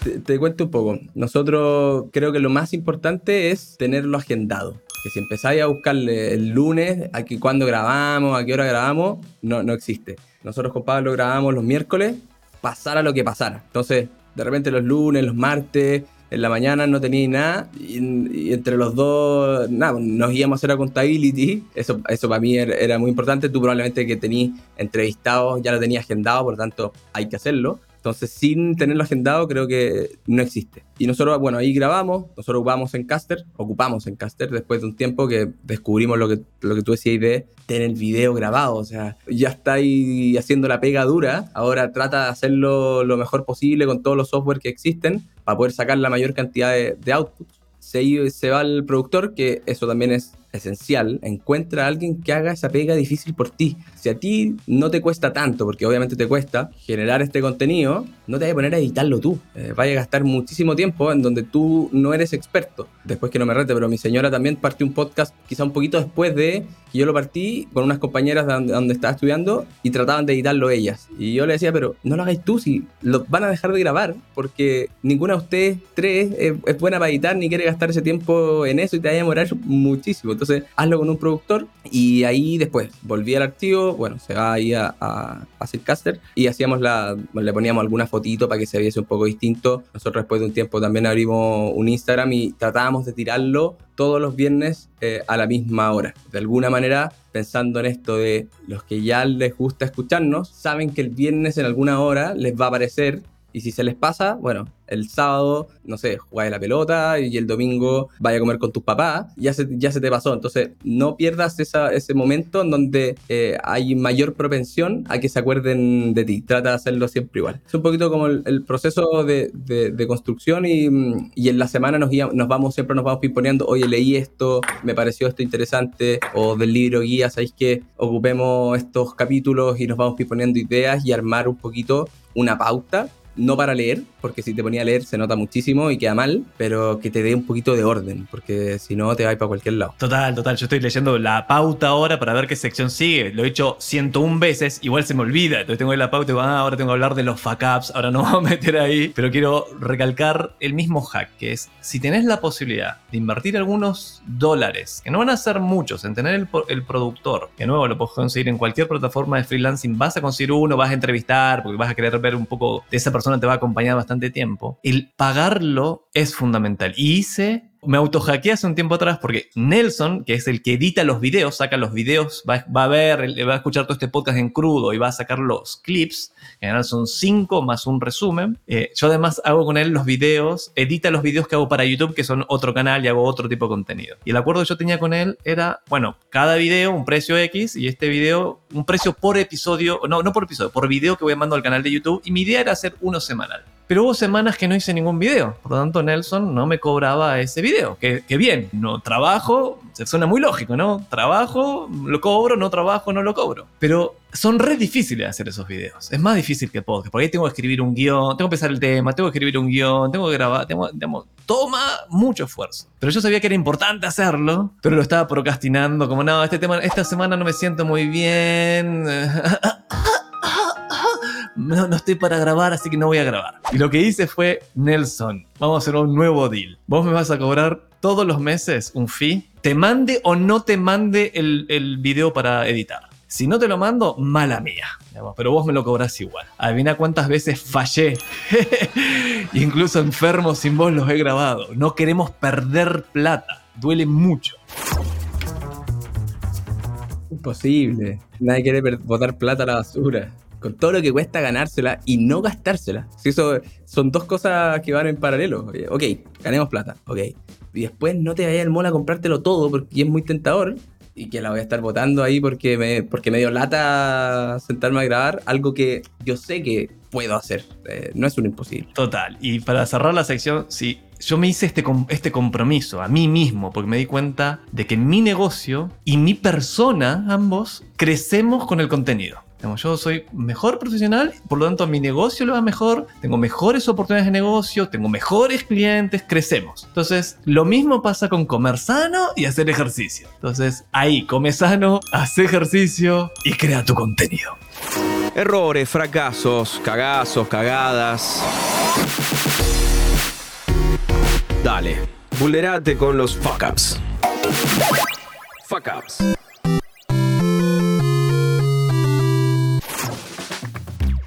Te, te cuento un poco. Nosotros creo que lo más importante es tenerlo agendado. Que si empezáis a buscarle el lunes, aquí cuándo grabamos, a qué hora grabamos, no, no existe. Nosotros con Pablo grabamos los miércoles, pasara lo que pasara. Entonces, de repente los lunes, los martes, en la mañana no tenía nada y, entre los dos, nada, nos íbamos a hacer a contability. Eso, eso para mí era, muy importante. Tú probablemente que tenías entrevistados ya lo tenías agendado, por tanto hay que hacerlo. Entonces, sin tenerlo agendado, creo que no existe. Y nosotros, bueno, ahí grabamos, nosotros ocupamos en Caster, ocupamos en Caster después de un tiempo que descubrimos lo que, lo que tú decías de tener el video grabado. O sea, ya está ahí haciendo la pega dura, ahora trata de hacerlo lo mejor posible con todos los software que existen para poder sacar la mayor cantidad de, de outputs. Se, se va al productor, que eso también es esencial, encuentra a alguien que haga esa pega difícil por ti. Si a ti no te cuesta tanto, porque obviamente te cuesta generar este contenido, no te vas a poner a editarlo tú. Eh, vaya a gastar muchísimo tiempo en donde tú no eres experto. Después que no me rete, pero mi señora también partió un podcast quizá un poquito después de que yo lo partí con unas compañeras de donde, donde estaba estudiando y trataban de editarlo ellas. Y yo le decía, pero no lo hagáis tú, si lo van a dejar de grabar, porque ninguna de ustedes tres es, es buena para editar ni quiere gastar ese tiempo en eso y te va a demorar muchísimo. Entonces, hazlo con un productor y ahí después volví al archivo, bueno, se va ahí a, a, a Sitcaster y hacíamos la, le poníamos alguna fotito para que se viese un poco distinto. Nosotros después de un tiempo también abrimos un Instagram y tratábamos de tirarlo todos los viernes eh, a la misma hora. De alguna manera, pensando en esto de los que ya les gusta escucharnos, saben que el viernes en alguna hora les va a aparecer y si se les pasa, bueno, el sábado, no sé, jugáis la pelota y el domingo vaya a comer con tus papás, ya se, ya se te pasó. Entonces, no pierdas esa, ese momento en donde eh, hay mayor propensión a que se acuerden de ti. Trata de hacerlo siempre igual. Es un poquito como el, el proceso de, de, de construcción y, y, en la semana nos, guía, nos vamos, siempre nos vamos pimponeando, oye, leí esto, me pareció esto interesante, o del libro guía, ¿sabéis que ocupemos estos capítulos y nos vamos pimponeando ideas y armar un poquito una pauta no para leer, porque si te ponía a leer se nota muchísimo y queda mal, pero que te dé un poquito de orden, porque si no te va a ir para cualquier lado. Total, total. Yo estoy leyendo la pauta ahora para ver qué sección sigue. Lo he hecho 101 veces, igual se me olvida. Entonces tengo ahí la pauta y ah, ahora tengo que hablar de los fuck ahora no voy a meter ahí. Pero quiero recalcar el mismo hack, que es si tenés la posibilidad de invertir algunos dólares, que no van a ser muchos, en tener el, el productor, que nuevo lo puedes conseguir en cualquier plataforma de freelancing, vas a conseguir uno, vas a entrevistar, porque vas a querer ver un poco de esa persona persona te va a acompañar bastante tiempo, el pagarlo es fundamental. Y hice me autohackeé hace un tiempo atrás porque Nelson, que es el que edita los videos, saca los videos, va, a ver, va a escuchar todo este podcast en crudo y va a sacar los clips, que en general son cinco más un resumen. Eh, yo además hago con él los videos, edita los videos que hago para YouTube, que son otro canal y hago otro tipo de contenido. Y el acuerdo que yo tenía con él era, bueno, cada video un precio X y este video un precio por episodio, no, no por episodio, por video que voy mandando al canal de YouTube. Y mi idea era hacer uno semanal. Pero hubo semanas que no hice ningún video. Por lo tanto, Nelson no me cobraba ese video. Que, que, bien, no trabajo, se suena muy lógico, ¿no? Trabajo, lo cobro, no trabajo, no lo cobro. Pero son re difíciles hacer esos videos. Es más difícil que podcast. Porque ahí tengo que escribir un guion, tengo que pensar el tema, tengo que escribir un guion, tengo que grabar, tengo, digamos, toma mucho esfuerzo. Pero yo sabía que era importante hacerlo, pero lo estaba procrastinando. Como, no, este tema, esta semana no me siento muy bien. no, no, estoy para grabar, así que no voy a grabar. Y lo que hice fue, Nelson, vamos a hacer un nuevo deal. Vos me vas a cobrar todos los meses un fee te mande o no te mande el, el video para editar. Si no te lo mando, mala mía. Pero vos me lo cobrás igual. Adivina cuántas veces fallé. Incluso enfermos sin vos los he grabado. No queremos perder plata. Duele mucho. Imposible. Nadie quiere botar plata a la basura. Con todo lo que cuesta ganársela y no gastársela. Si eso son dos cosas que van en paralelo. Eh, Ok, ganemos plata. Ok. Y después no te vayas al mall comprártelo todo porque es muy tentador. Y que la voy a estar botando ahí porque me, porque me dio lata sentarme a grabar algo que yo sé que puedo hacer. Eh, no es un imposible. Total. Y para cerrar la sección, sí, yo me hice este, este compromiso a mí mismo porque me di cuenta de que mi negocio y mi persona, ambos, crecemos con el contenido. Yo soy mejor profesional, por lo tanto mi negocio le va mejor, tengo mejores oportunidades de negocio, tengo mejores clientes, crecemos. Entonces, lo mismo pasa con comer sano y hacer ejercicio. Entonces, ahí, come sano, haz ejercicio y crea tu contenido. Errores, fracasos, cagazos, cagadas. Dale, vulnerate con los fuck ups. Fuck ups.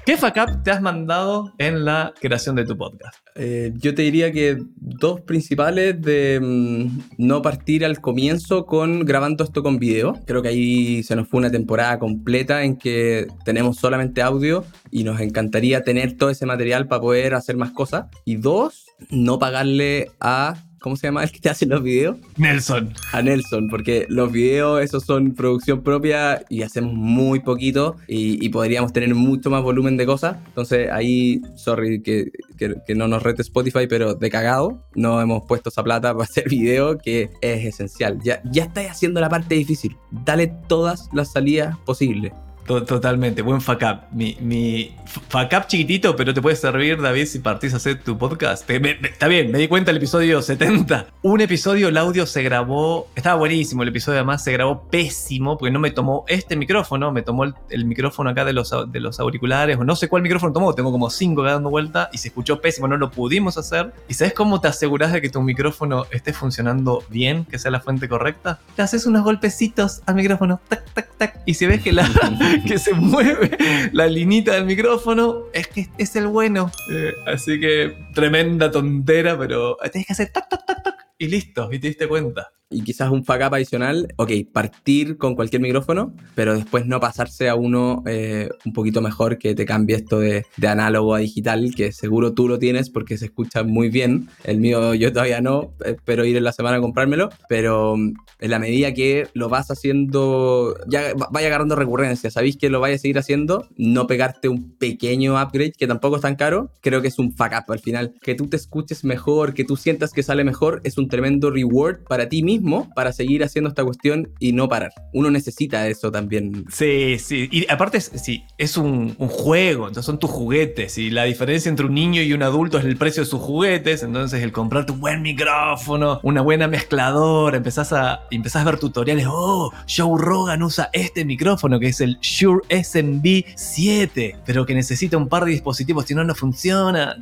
¿Qué fuck up te has mandado en la creación de tu podcast? Eh, yo te diría que dos principales de mm, no partir al comienzo con grabando esto con video. Creo que ahí se nos fue una temporada completa en que tenemos solamente audio y nos encantaría tener todo ese material para poder hacer más cosas. Y dos, no pagarle a... ¿Cómo se llama el que te hace los videos? Nelson. a Nelson, porque los videos, esos son producción propia y hacemos muy poquito y, y podríamos tener mucho más volumen de cosas. Entonces ahí, sorry que, que- que no nos rete Spotify, pero de cagado, no hemos puesto esa plata para hacer video que es esencial. Ya, ya estáis haciendo la parte difícil. Dale todas las salidas posibles. To- Totalmente, buen fuck up. Mi, mi fuck chiquitito, pero te puede servir, David, si partís a hacer tu podcast. Te- está bien, me di cuenta el episodio 70. Un episodio, el audio se grabó, estaba buenísimo el episodio, además se grabó pésimo, porque no me tomó este micrófono, me tomó el, micrófono acá de los, de los auriculares, o no sé cuál micrófono tomó, tengo como cinco acá dando vuelta, y se escuchó pésimo, no lo pudimos hacer. ¿Y sabes cómo te aseguras de que tu micrófono esté funcionando bien, que sea la fuente correcta? Le haces unos golpecitos al micrófono, tac, tac, tac, y si ves que la, que se mueve la linita del micrófono, es que es el bueno. Eh, así que tremenda tontera, pero tenés que hacer tac, tac, tac, tac, y listo, y te diste cuenta. y quizás un fuck up adicional, ok, partir con cualquier micrófono, pero después no pasarse a uno eh, un poquito mejor que te cambie esto de, de análogo a digital, que seguro tú lo tienes porque se escucha muy bien. El mío yo todavía no, espero ir en la semana a comprármelo, pero mm, en la medida que lo vas haciendo, ya va- vaya agarrando recurrencia, sabéis que lo vaya a seguir haciendo, no pegarte un pequeño upgrade que tampoco es tan caro, creo que es un fuck up al final. Que tú te escuches mejor, que tú sientas que sale mejor, es un tremendo reward para ti mismo para seguir haciendo esta cuestión y no parar. Uno necesita eso también. Sí, sí. Y aparte, sí, es un, un juego, entonces son tus juguetes. Y la diferencia entre un niño y un adulto es el precio de sus juguetes. Entonces, el comprarte un buen micrófono, una buena mezcladora, empezás a, empezás a ver tutoriales. Oh, Joe Rogan usa este micrófono que es el Shure SMB 7, pero que necesita un par de dispositivos, si no, no funciona.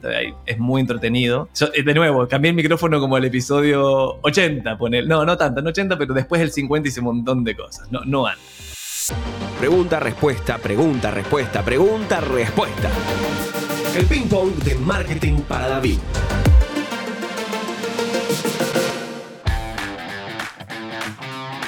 Es muy entretenido. Eh, de nuevo, cambié el micrófono como el episodio 80, poner. No, no tanto, no 80, pero después el 50 hice un montón de cosas. No, no antes. Pregunta, respuesta, pregunta, respuesta, pregunta, respuesta. El ping pong de marketing para David.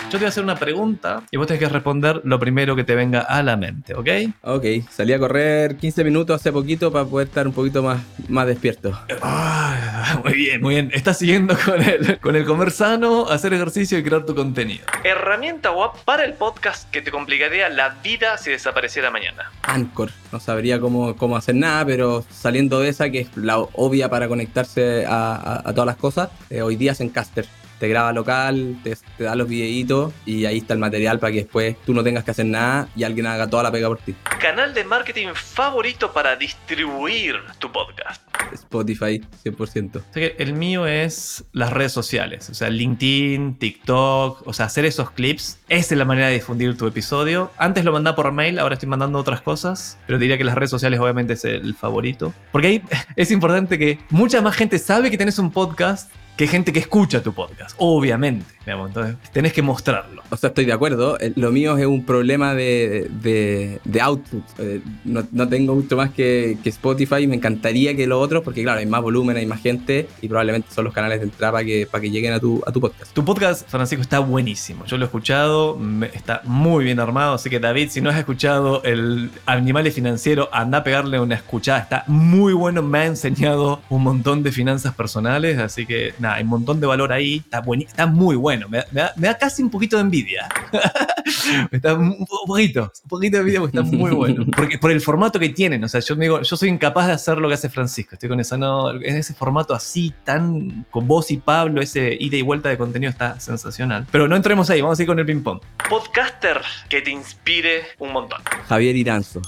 Yo te voy a hacer una pregunta y vos tenés que responder lo primero que te venga a la mente, ¿ok? Ok, salí a correr 15 minutos hace poquito para poder estar un poquito más, más despierto. Ah, muy bien, muy bien. Estás siguiendo con el, con el comer sano, hacer ejercicio y crear tu contenido. Herramienta web para el podcast que te complicaría la vida si desapareciera mañana. Anchor. No sabría cómo, cómo hacer nada, pero saliendo de esa, que es la obvia para conectarse a, a- a todas las cosas, eh, hoy día es en Caster. Te graba local, te, te da los videitos y ahí está el material para que después tú no tengas que hacer nada y alguien haga toda la pega por ti. Canal de marketing favorito para distribuir tu podcast. Spotify, 100%. O sea que el mío es las redes sociales, o sea, LinkedIn, TikTok, o sea, hacer esos clips. Esa es la manera de difundir tu episodio. Antes lo mandaba por mail, ahora estoy mandando otras cosas, pero diría que las redes sociales obviamente es el favorito. Porque ahí es importante que mucha más gente sabe que tenés un podcast que hay gente que escucha tu podcast, obviamente. digamos, entonces, tenés que mostrarlo. O sea, estoy de acuerdo. Eh, Lo mío es un problema de, de, de output. Eh, No, no tengo mucho más que, que Spotify. Me encantaría que los otros, porque claro, hay más volumen, hay más gente y probablemente son los canales de entrada para que, para que lleguen a tu, a tu podcast. Tu podcast, Francisco, está buenísimo. Yo lo he escuchado, está muy bien armado. Así que, David, si no has escuchado el Animales Financiero, anda a pegarle una escuchada. Está muy bueno, me ha enseñado un montón de finanzas personales. Así que, nada, hay un montón de valor ahí. Está, muy bueno. Me, da- me da, me da casi un poquito de envidia. está un po- poquito, un poquito de envidia porque está muy bueno. Porque por el formato que tienen. O sea, yo me digo, yo soy incapaz de hacer lo que hace Francisco. Estoy con esa, no, en ese formato así, tan con vos y Pablo, ese ida y vuelta de contenido está sensacional. Pero no entremos ahí, vamos a ir con el ping-pong. Podcaster que te inspire un montón. Javier Iranzo.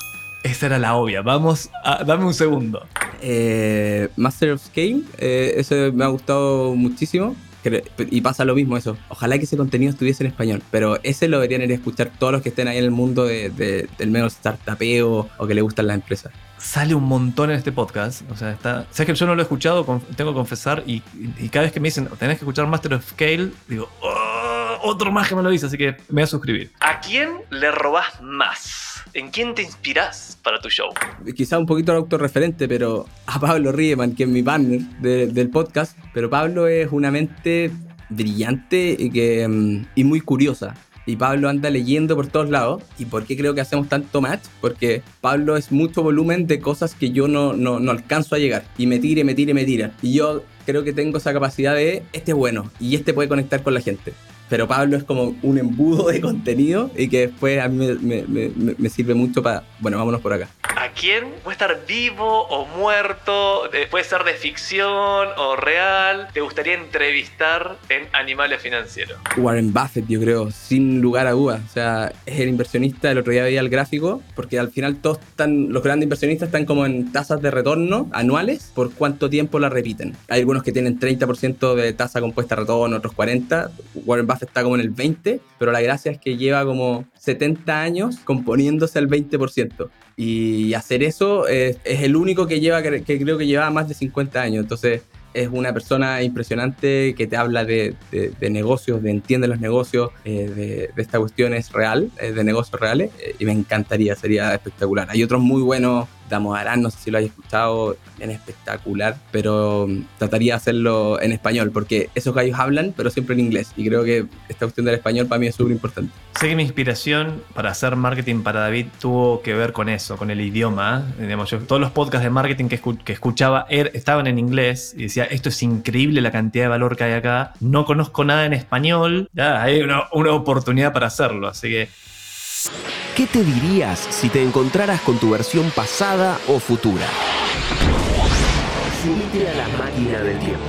Esa era la obvia. Vamos a. Dame un segundo. Eh, Master of Scale, eh, ese me ha gustado muchísimo. Y pasa lo mismo eso. Ojalá que ese contenido estuviese en español. Pero ese lo deberían ir a escuchar todos los que estén ahí en el mundo de- de- del menos startupeo o que le gustan las empresas. Sale un montón en este podcast. O sea, está. Sabes que yo no lo he escuchado, tengo que confesar. Y, y cada vez que me dicen, tenés que escuchar Master of Scale, digo, "Oh, otro más que me lo dice. Así que me voy a suscribir. ¿A quién le robás más? ¿En quién te inspirás para tu show? Quizá un poquito autorreferente, pero a Pablo Riemann, que es mi partner de- del podcast. Pero Pablo es una mente brillante y, que, mm, y muy curiosa. Y Pablo anda leyendo por todos lados. ¿Y por qué creo que hacemos tanto match? Porque Pablo es mucho volumen de cosas que yo no, no, no alcanzo a llegar. Y me tira, y me tira, y me tira. Y yo creo que tengo esa capacidad de, este es bueno, y este puede conectar con la gente. Pero Pablo es como un embudo de contenido y que después a mí me, me- me- me- sirve mucho para, bueno, vámonos por acá. ¿A quién? Puede estar vivo o muerto, eh, puede ser de ficción o real. ¿Te gustaría entrevistar en Animales Financieros? Warren Buffett, yo creo, sin lugar a dudas. O sea, es el inversionista, el otro día veía el gráfico, porque al final todos están, los grandes inversionistas están como en tasas de retorno anuales por cuánto tiempo la repiten. Hay algunos que tienen 30% de tasa compuesta de retorno, otros 40%. Warren Buffett está como en el 20%, pero la gracia es que lleva como 70 años componiéndose al 20%. Y hacer eso es, es el único que lleva, que, que creo que lleva más de 50 años. Entonces, es una persona impresionante que te habla de, de- de negocios, de entiende los negocios, eh, de, de esta cuestión es real, eh, de negocios reales, eh, y me encantaría, sería espectacular. Hay otros muy buenos, Arán, no sé si lo hayas escuchado, también espectacular, pero mm, trataría de hacerlo en español, porque esos gallos hablan, pero siempre en inglés, y creo que esta cuestión del español para mí es súper importante. Sé que mi inspiración para hacer marketing para David tuvo que ver con eso, con el idioma. Digamos, yo- todos los podcasts de marketing que, escu- que escuchaba er- estaban en inglés y decía, esto es increíble la cantidad de valor que hay acá. No conozco nada en español. Ya, hay una, una oportunidad para hacerlo. Así que ¿Qué te dirías si te encontraras con tu versión pasada o futura? Subite a la máquina del tiempo.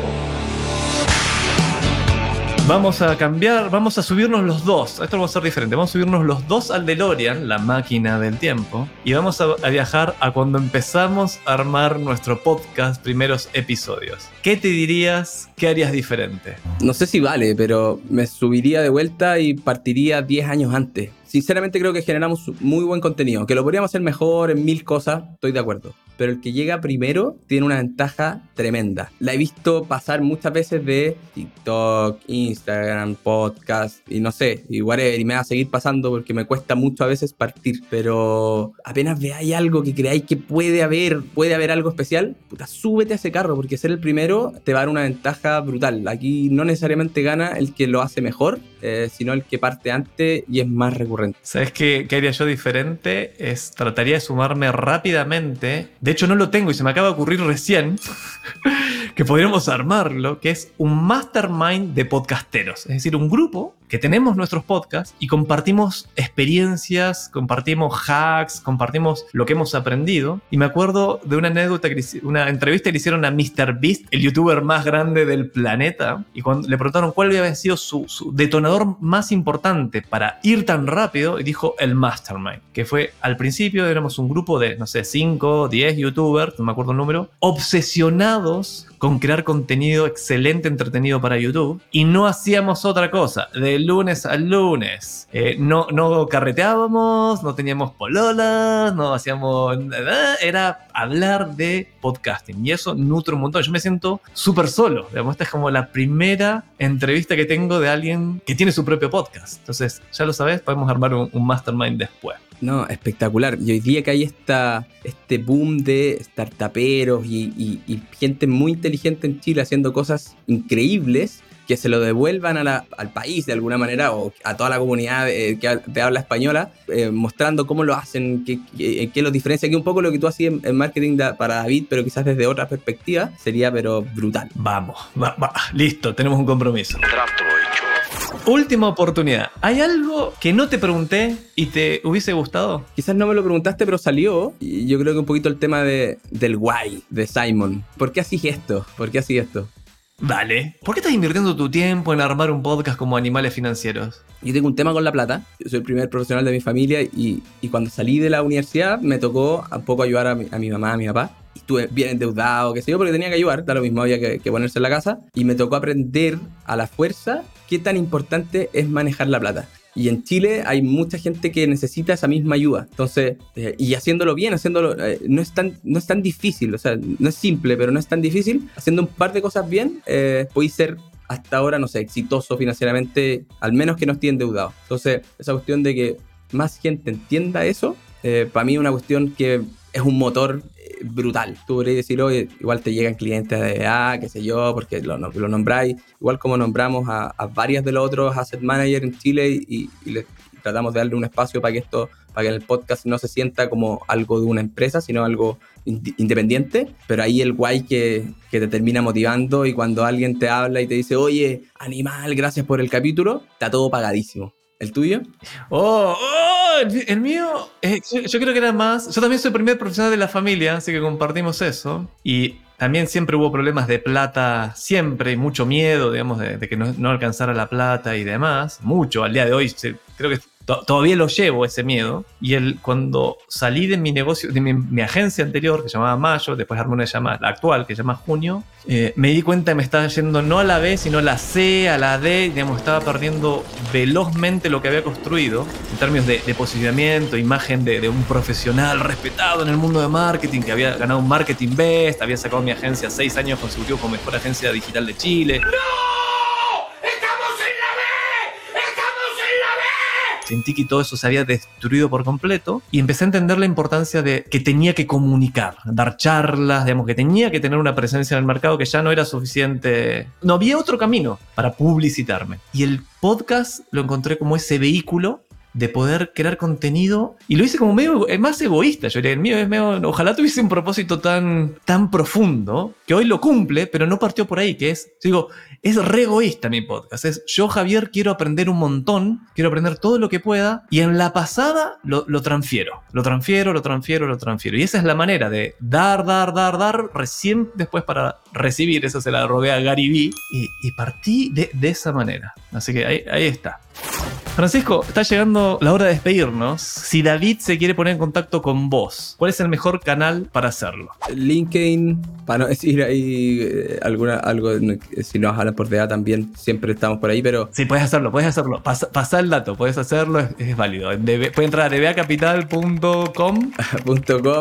Vamos a cambiar, vamos a subirnos los dos. Esto va a ser diferente. Vamos a subirnos los dos al DeLorean, la máquina del tiempo, y vamos a, a viajar a cuando empezamos a armar nuestro podcast, primeros episodios. ¿Qué te dirías? ¿Qué harías diferente? No sé si vale, pero me subiría de vuelta y partiría 10 años antes. Sinceramente creo que generamos muy buen contenido, que lo podríamos hacer mejor en mil cosas, estoy de acuerdo. Pero el que llega primero tiene una ventaja tremenda. La he visto pasar muchas veces de TikTok, Instagram, podcast y no sé, y whatever, y me va a seguir pasando porque me cuesta mucho a veces partir. Pero apenas veáis algo que creáis que puede haber, puede haber algo especial, puta, súbete a ese carro porque ser el primero te va a dar una ventaja brutal. Aquí no necesariamente gana el que lo hace mejor, eh, sino el que parte antes y es más recurrente. ¿Sabes qué, qué haría yo diferente? Es trataría de sumarme rápidamente. De hecho, no lo tengo y se me acaba de ocurrir recién que podríamos armarlo, que es un mastermind de podcasteros. Es decir, un grupo que tenemos nuestros podcasts y compartimos experiencias, compartimos hacks, compartimos lo que hemos aprendido. Y me acuerdo de una anécdota, que una entrevista que le hicieron a MrBeast, el youtuber más grande del planeta, y cuando le preguntaron cuál había sido su, su detonador más importante para ir tan rápido, y dijo el mastermind, que fue al principio éramos un grupo de, no sé, 5, 10 youtubers, no me acuerdo el número, obsesionados con crear contenido excelente, entretenido para YouTube, y no hacíamos otra cosa. De lunes a lunes. Eh, no, no carreteábamos, no teníamos pololas, no hacíamos nada, era hablar de podcasting. Y eso nutre un montón. Yo me siento súper solo. Digamos, esta es como la primera entrevista que tengo de alguien que tiene su propio podcast. Entonces, ya lo sabes, podemos armar un, un mastermind después. No, espectacular. Y hoy día que hay esta, este boom de startuperos y gente muy inteligente en Chile haciendo cosas increíbles, que se lo devuelvan a la, al país de alguna manera o a toda la comunidad eh, que de habla española, eh, mostrando cómo lo hacen, qué, qué, qué los diferencia, que un poco lo que tú hacías en, en marketing da, para David, pero quizás desde otra perspectiva, sería pero brutal. Vamos, va, va, listo, tenemos un compromiso. Trato hecho. Última oportunidad. ¿Hay algo que no te pregunté y te hubiese gustado? Quizás no me lo preguntaste, pero salió. Y yo creo que un poquito el tema de, del guay de Simon. ¿Por qué así esto? ¿Por qué así esto? Vale. ¿Por qué estás invirtiendo tu tiempo en armar un podcast como Animales Financieros? Yo tengo un tema con la plata. Yo soy el primer profesional de mi familia y, cuando salí de la universidad me tocó un poco ayudar a mi, mamá, a mi papá. Estuve bien endeudado, qué sé yo, porque tenía que ayudar, da lo mismo, había que, que ponerse en la casa. Y me tocó aprender a la fuerza qué tan importante es manejar la plata. Y en Chile hay mucha gente que necesita esa misma ayuda. Entonces, eh, y haciéndolo bien, haciéndolo, eh, no, es tan, no es tan difícil, o sea, no es simple, pero no es tan difícil. Haciendo un par de cosas bien, eh, podéis ser hasta ahora, no sé, exitoso financieramente, al menos que no esté endeudado. Entonces, esa cuestión de que más gente entienda eso, eh, para mí es una cuestión que es un motor brutal. Tú podrías decir, oye, igual te llegan clientes de A, qué sé yo, porque lo, nombráis, igual como nombramos a, a, varios de los otros asset managers en Chile y, y, le, y, tratamos de darle un espacio para que esto, para que el podcast no se sienta como algo de una empresa, sino algo independiente, pero ahí el guay que, que te termina motivando y cuando alguien te habla y te dice, oye, animal, gracias por el capítulo, está todo pagadísimo. ¿El tuyo? Oh, oh el, mío, eh, yo, creo que era más. Yo también soy el primer profesional de la familia, así que compartimos eso. Y también siempre hubo problemas de plata, siempre, mucho miedo, digamos, de, de que no, no, alcanzara la plata y demás. Mucho, al día de hoy, creo que todavía lo llevo ese miedo. Y el, cuando salí de mi negocio, de mi, agencia anterior, que llamaba Mayo, después armé una llamada, la actual, que se llama Junio, eh, me di cuenta que me estaba yendo no a la B, sino a la C, a la D, digamos, estaba perdiendo velozmente lo que había construido en términos de, de posicionamiento, imagen de, de, un profesional respetado en el mundo de marketing, que había ganado un Marketing Best, había sacado mi agencia seis años consecutivos como mejor agencia digital de Chile. ¡No! Sentí que todo eso se había destruido por completo y empecé a entender la importancia de que tenía que comunicar, dar charlas, digamos, que tenía que tener una presencia en el mercado que ya no era suficiente. No había otro camino para publicitarme. Y el podcast lo encontré como ese vehículo de poder crear contenido y lo hice como medio más egoísta. Yo diría, el mío es medio, ojalá tuviese un propósito tan, tan profundo que hoy lo cumple, pero no partió por ahí, que es, digo, es re egoísta mi podcast. Es yo, Javier, quiero aprender un montón, quiero aprender todo lo que pueda y en la pasada lo, lo transfiero. Lo transfiero, lo transfiero, lo transfiero. Y esa es la manera de dar, dar, dar, dar, recién después para recibir. Eso se la robé a Gary Vee y, y partí de, de, esa manera. Así que ahí, ahí está. Francisco, está llegando la hora de despedirnos. Si David se quiere poner en contacto con vos, ¿cuál es el mejor canal para hacerlo? LinkedIn, para no decir ahí eh, alguna, algo, si nos hablan por DA también, siempre estamos por ahí, pero... Sí, puedes hacerlo, puedes hacerlo. Pasa, pasa el dato, puedes hacerlo, es, es válido. Debe, puede entrar a dbacapital.com.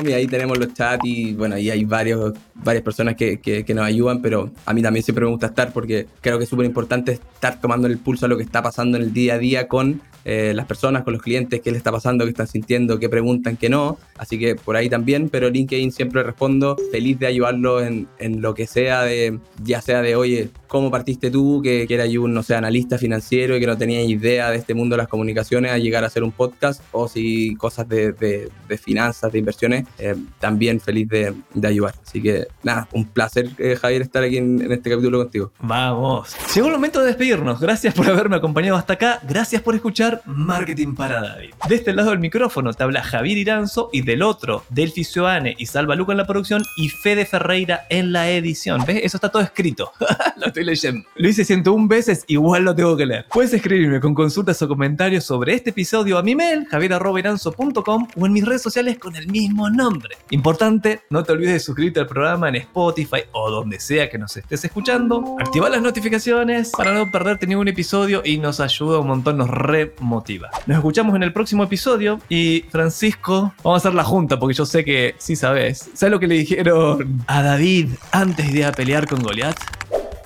y ahí tenemos los chats y bueno, ahí hay varios, varias personas que, que, nos ayudan, pero a mí también siempre me gusta estar porque creo que es súper importante estar tomando el pulso a lo que está pasando en el día a día con eh, las personas, con los clientes, qué les está pasando, qué están sintiendo, qué preguntan, qué no. Así que por ahí también, pero LinkedIn siempre respondo, feliz de ayudarlo en, en lo que sea, de, ya sea de, oye, ¿cómo partiste tú, que, que eras un, no sé, analista financiero y que no tenías idea de este mundo de las comunicaciones a llegar a hacer un podcast? O si cosas de, de, finanzas, de inversiones, eh, también feliz de, de, ayudar. Así que nada, un placer, eh, Javier, estar aquí en este capítulo contigo. Vamos. Llegó el momento de despedirnos. Gracias por haberme acompañado hasta acá. Gracias por escuchar Marketing para David. De este lado del micrófono te habla Javier Iranzo y del otro, Delphi Sioane y Salva Luca en la producción y Fede Ferreira en la edición. ¿Ves? Eso está todo escrito. lo estoy leyendo. Lo hice 101 veces, igual lo tengo que leer. Puedes escribirme con consultas o comentarios sobre este episodio a mi mail, javier.iranzo.com o en mis redes sociales con el mismo nombre. Importante, no te olvides de suscribirte al programa en Spotify o donde sea que nos estés escuchando. Activa las notificaciones para no perderte ningún episodio y nos ayuda un montón, nos remotiva. Nos escuchamos en el próximo episodio y Francisco, vamos a hacer la junta porque yo sé que sí sabes. ¿Sabes lo que le dijeron a David antes de ir a pelear con Goliat?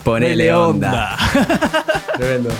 Ponele onda. Tremendo.